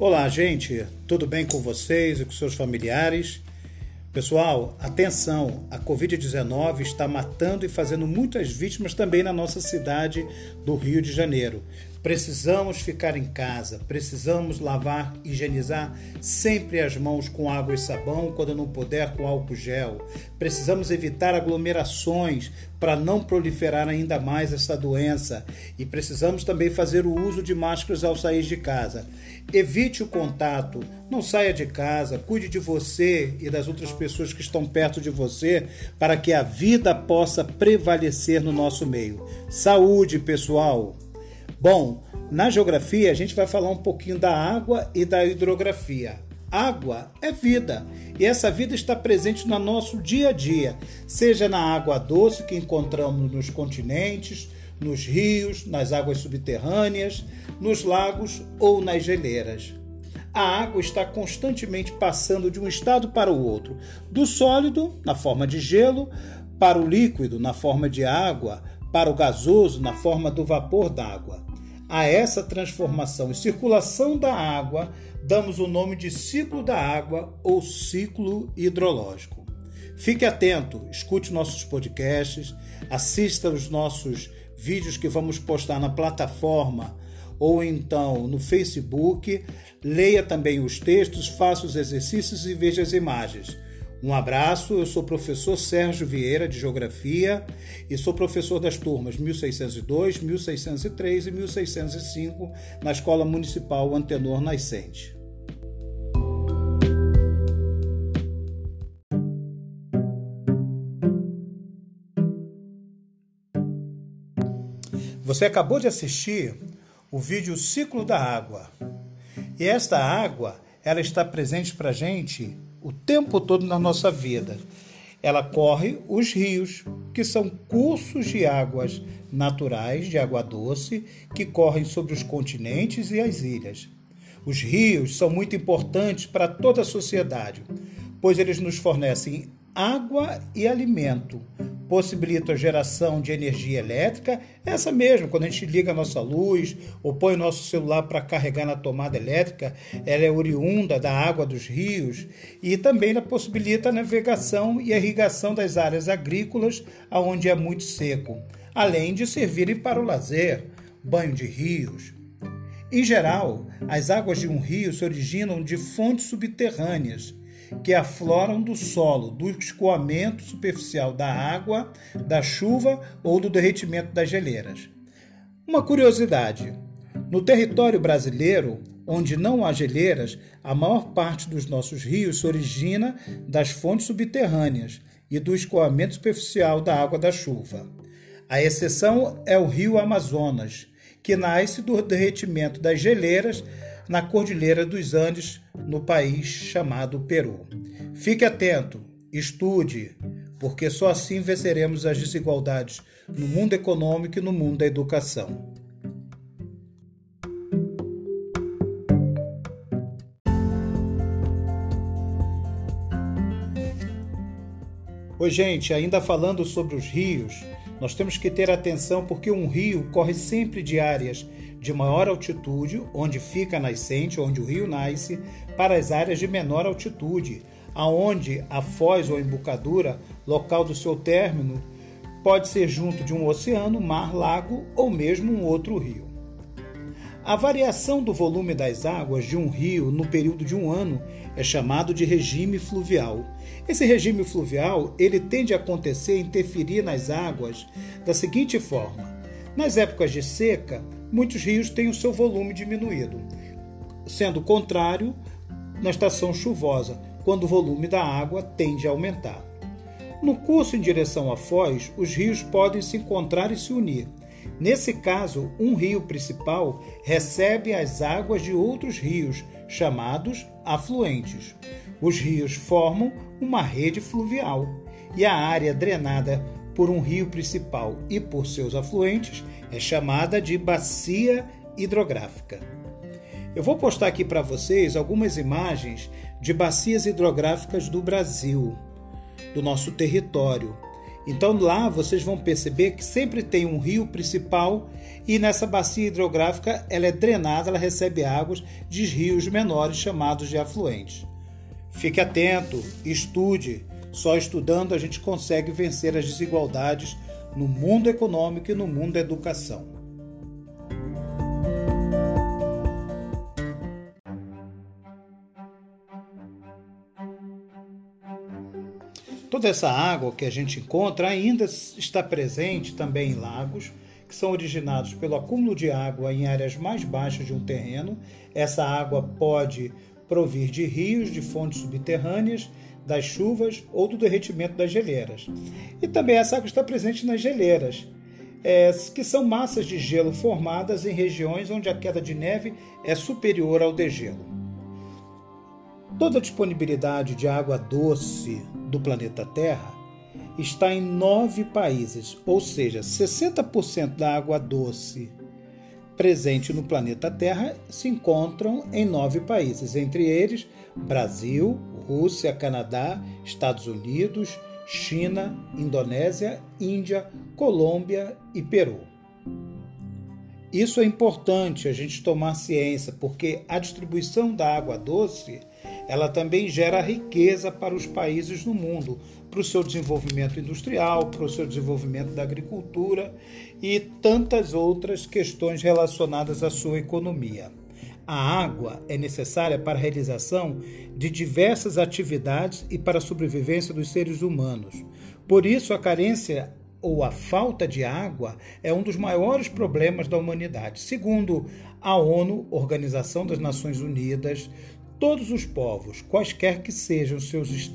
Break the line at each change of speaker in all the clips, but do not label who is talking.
Olá, gente, tudo bem com vocês e com seus familiares? Pessoal, atenção, a Covid-19 está matando e fazendo muitas vítimas também na nossa cidade do Rio de Janeiro. Precisamos ficar em casa, precisamos lavar, higienizar sempre as mãos com água e sabão, quando não puder, com álcool gel. Precisamos evitar aglomerações para não proliferar ainda mais essa doença e precisamos também fazer o uso de máscaras ao sair de casa. Evite o contato, não saia de casa, cuide de você e das outras pessoas que estão perto de você para que a vida possa prevalecer no nosso meio. Saúde, pessoal! Bom, na geografia a gente vai falar um pouquinho da água e da hidrografia. Água é vida e essa vida está presente no nosso dia a dia, seja na água doce que encontramos nos continentes, nos rios, nas águas subterrâneas, nos lagos ou nas geleiras. A água está constantemente passando de um estado para o outro, do sólido, na forma de gelo, para o líquido, na forma de água, para o gasoso, na forma do vapor d'água. A essa transformação e circulação da água damos o nome de ciclo da água ou ciclo hidrológico. Fique atento, escute nossos podcasts, assista os nossos vídeos que vamos postar na plataforma ou então no Facebook, leia também os textos, faça os exercícios e veja as imagens. Um abraço, eu sou o professor Sérgio Vieira de Geografia e sou professor das turmas 1602, 1603 e 1605 na Escola Municipal Antenor Nascente. Você acabou de assistir o vídeo Ciclo da Água. E esta água, ela está presente para a gente o tempo todo na nossa vida. Ela corre os rios, que são cursos de águas naturais, de água doce, que correm sobre os continentes e as ilhas. Os rios são muito importantes para toda a sociedade, pois eles nos fornecem água e alimento, possibilita a geração de energia elétrica, essa mesmo, quando a gente liga a nossa luz ou põe o nosso celular para carregar na tomada elétrica, ela é oriunda da água dos rios e também possibilita a navegação e irrigação das áreas agrícolas onde é muito seco, além de servirem para o lazer, banho de rios. Em geral, as águas de um rio se originam de fontes subterrâneas, que afloram do solo, do escoamento superficial da água, da chuva ou do derretimento das geleiras. Uma curiosidade: no território brasileiro, onde não há geleiras, a maior parte dos nossos rios se origina das fontes subterrâneas e do escoamento superficial da água da chuva. A exceção é o rio Amazonas, que nasce do derretimento das geleiras na Cordilheira dos Andes, no país chamado Peru. Fique atento, estude, porque só assim venceremos as desigualdades no mundo econômico e no mundo da educação. Oi, gente, ainda falando sobre os rios, nós temos que ter atenção porque um rio corre sempre de áreas de maior altitude, onde fica a nascente, onde o rio nasce, para as áreas de menor altitude, aonde a foz ou embocadura, local do seu término, pode ser junto de um oceano, mar, lago ou mesmo um outro rio. A variação do volume das águas de um rio no período de um ano é chamado de regime fluvial. Esse regime fluvial ele tende a acontecer e interferir nas águas da seguinte forma: nas épocas de seca, muitos rios têm o seu volume diminuído, sendo contrário na estação chuvosa, quando o volume da água tende a aumentar. No curso em direção à foz, os rios podem se encontrar e se unir. Nesse caso, um rio principal recebe as águas de outros rios, chamados afluentes. Os rios formam uma rede fluvial e a área drenada por um rio principal e por seus afluentes é chamada de bacia hidrográfica. Eu vou postar aqui para vocês algumas imagens de bacias hidrográficas do Brasil, do nosso território. Então lá vocês vão perceber que sempre tem um rio principal e nessa bacia hidrográfica ela é drenada, ela recebe águas de rios menores chamados de afluentes. Fique atento, estude. Só estudando a gente consegue vencer as desigualdades no mundo econômico e no mundo da educação. Toda essa água que a gente encontra ainda está presente também em lagos, que são originados pelo acúmulo de água em áreas mais baixas de um terreno. Essa água pode provir de rios, de fontes subterrâneas, das chuvas ou do derretimento das geleiras. E também essa água está presente nas geleiras, é, que são massas de gelo formadas em regiões onde a queda de neve é superior ao degelo. Toda a disponibilidade de água doce do planeta Terra está em nove países, ou seja, 60% da água doce presente no planeta Terra se encontram em nove países, entre eles Brasil, Rússia, Canadá, Estados Unidos, China, Indonésia, Índia, Colômbia e Peru. Isso é importante a gente tomar ciência, porque a distribuição da água doce ela também gera riqueza para os países no mundo, para o seu desenvolvimento industrial, para o seu desenvolvimento da agricultura e tantas outras questões relacionadas à sua economia. A água é necessária para a realização de diversas atividades e para a sobrevivência dos seres humanos. Por isso, a carência ou a falta de água é um dos maiores problemas da humanidade. Segundo a ONU, Organização das Nações Unidas, todos os povos, quaisquer que sejam seus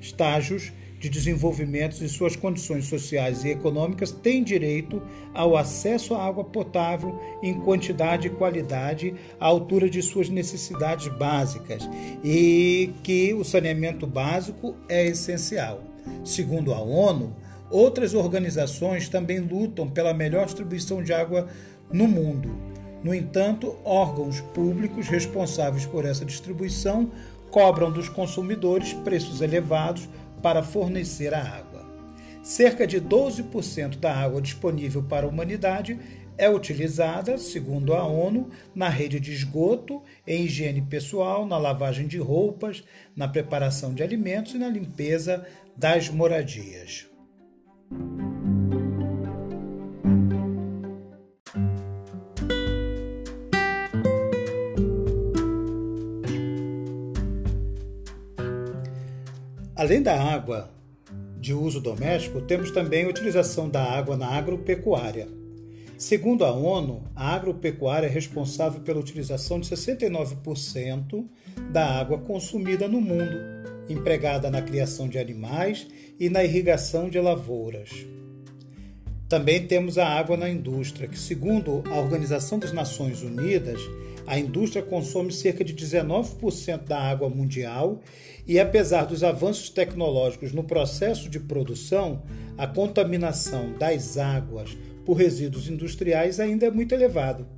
estágios de desenvolvimento e suas condições sociais e econômicas, têm direito ao acesso à água potável em quantidade e qualidade à altura de suas necessidades básicas e que o saneamento básico é essencial. Segundo a ONU, outras organizações também lutam pela melhor distribuição de água no mundo no entanto, órgãos públicos responsáveis por essa distribuição cobram dos consumidores preços elevados para fornecer a água. Cerca de 12% da água disponível para a humanidade é utilizada, segundo a ONU, na rede de esgoto, em higiene pessoal, na lavagem de roupas, na preparação de alimentos e na limpeza das moradias. Além da água de uso doméstico, temos também a utilização da água na agropecuária. Segundo a ONU, a agropecuária é responsável pela utilização de 69% da água consumida no mundo, empregada na criação de animais e na irrigação de lavouras. Também temos a água na indústria, que, segundo a Organização das Nações Unidas, a indústria consome cerca de 19% da água mundial e, apesar dos avanços tecnológicos no processo de produção, a contaminação das águas por resíduos industriais ainda é muito elevada.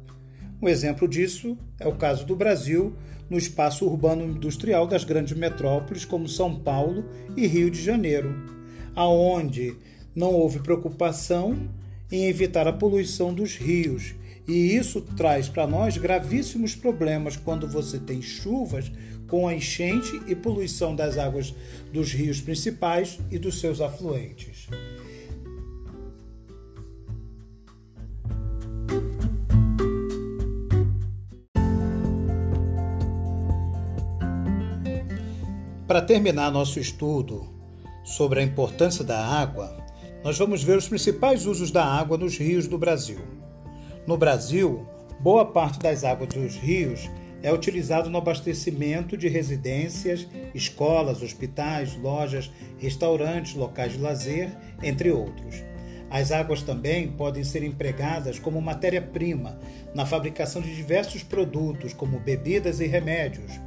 Um exemplo disso é o caso do Brasil, no espaço urbano industrial das grandes metrópoles como São Paulo e Rio de Janeiro, aonde não houve preocupação em evitar a poluição dos rios e isso traz para nós gravíssimos problemas quando você tem chuvas com a enchente e poluição das águas dos rios principais e dos seus afluentes. Para terminar nosso estudo sobre a importância da água, nós vamos ver os principais usos da água nos rios do Brasil. No Brasil, boa parte das águas dos rios é utilizado no abastecimento de residências, escolas, hospitais, lojas, restaurantes, locais de lazer, entre outros. As águas também podem ser empregadas como matéria-prima na fabricação de diversos produtos, como bebidas e remédios.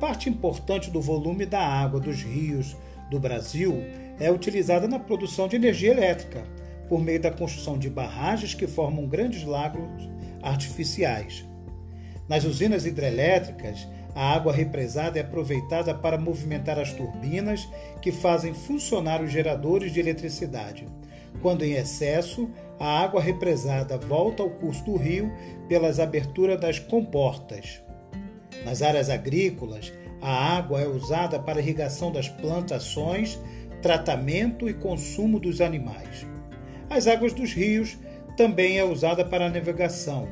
Parte importante do volume da água dos rios do Brasil é utilizada na produção de energia elétrica, por meio da construção de barragens que formam grandes lagos artificiais. Nas usinas hidrelétricas, a água represada é aproveitada para movimentar as turbinas que fazem funcionar os geradores de eletricidade. Quando em excesso, a água represada volta ao curso do rio pelas aberturas das comportas. Nas áreas agrícolas, a água é usada para irrigação das plantações, tratamento e consumo dos animais. As águas dos rios também é usada para a navegação.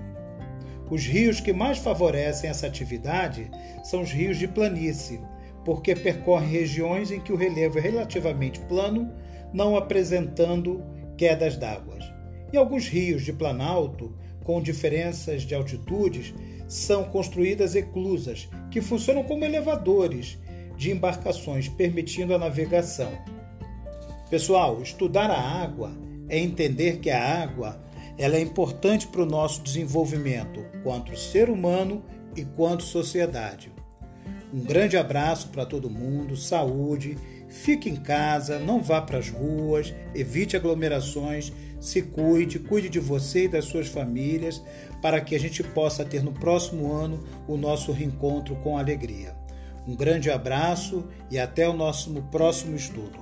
Os rios que mais favorecem essa atividade são os rios de planície, porque percorrem regiões em que o relevo é relativamente plano, não apresentando quedas d'água. E alguns rios de planalto, com diferenças de altitudes, são construídas eclusas, que funcionam como elevadores de embarcações, permitindo a navegação. Pessoal, estudar a água é entender que a água ela é importante para o nosso desenvolvimento, quanto ser humano e quanto sociedade. Um grande abraço para todo mundo, saúde, fique em casa, não vá para as ruas, evite aglomerações, se cuide, cuide de você e das suas famílias, para que a gente possa ter no próximo ano o nosso reencontro com alegria. Um grande abraço e até o nosso próximo estudo.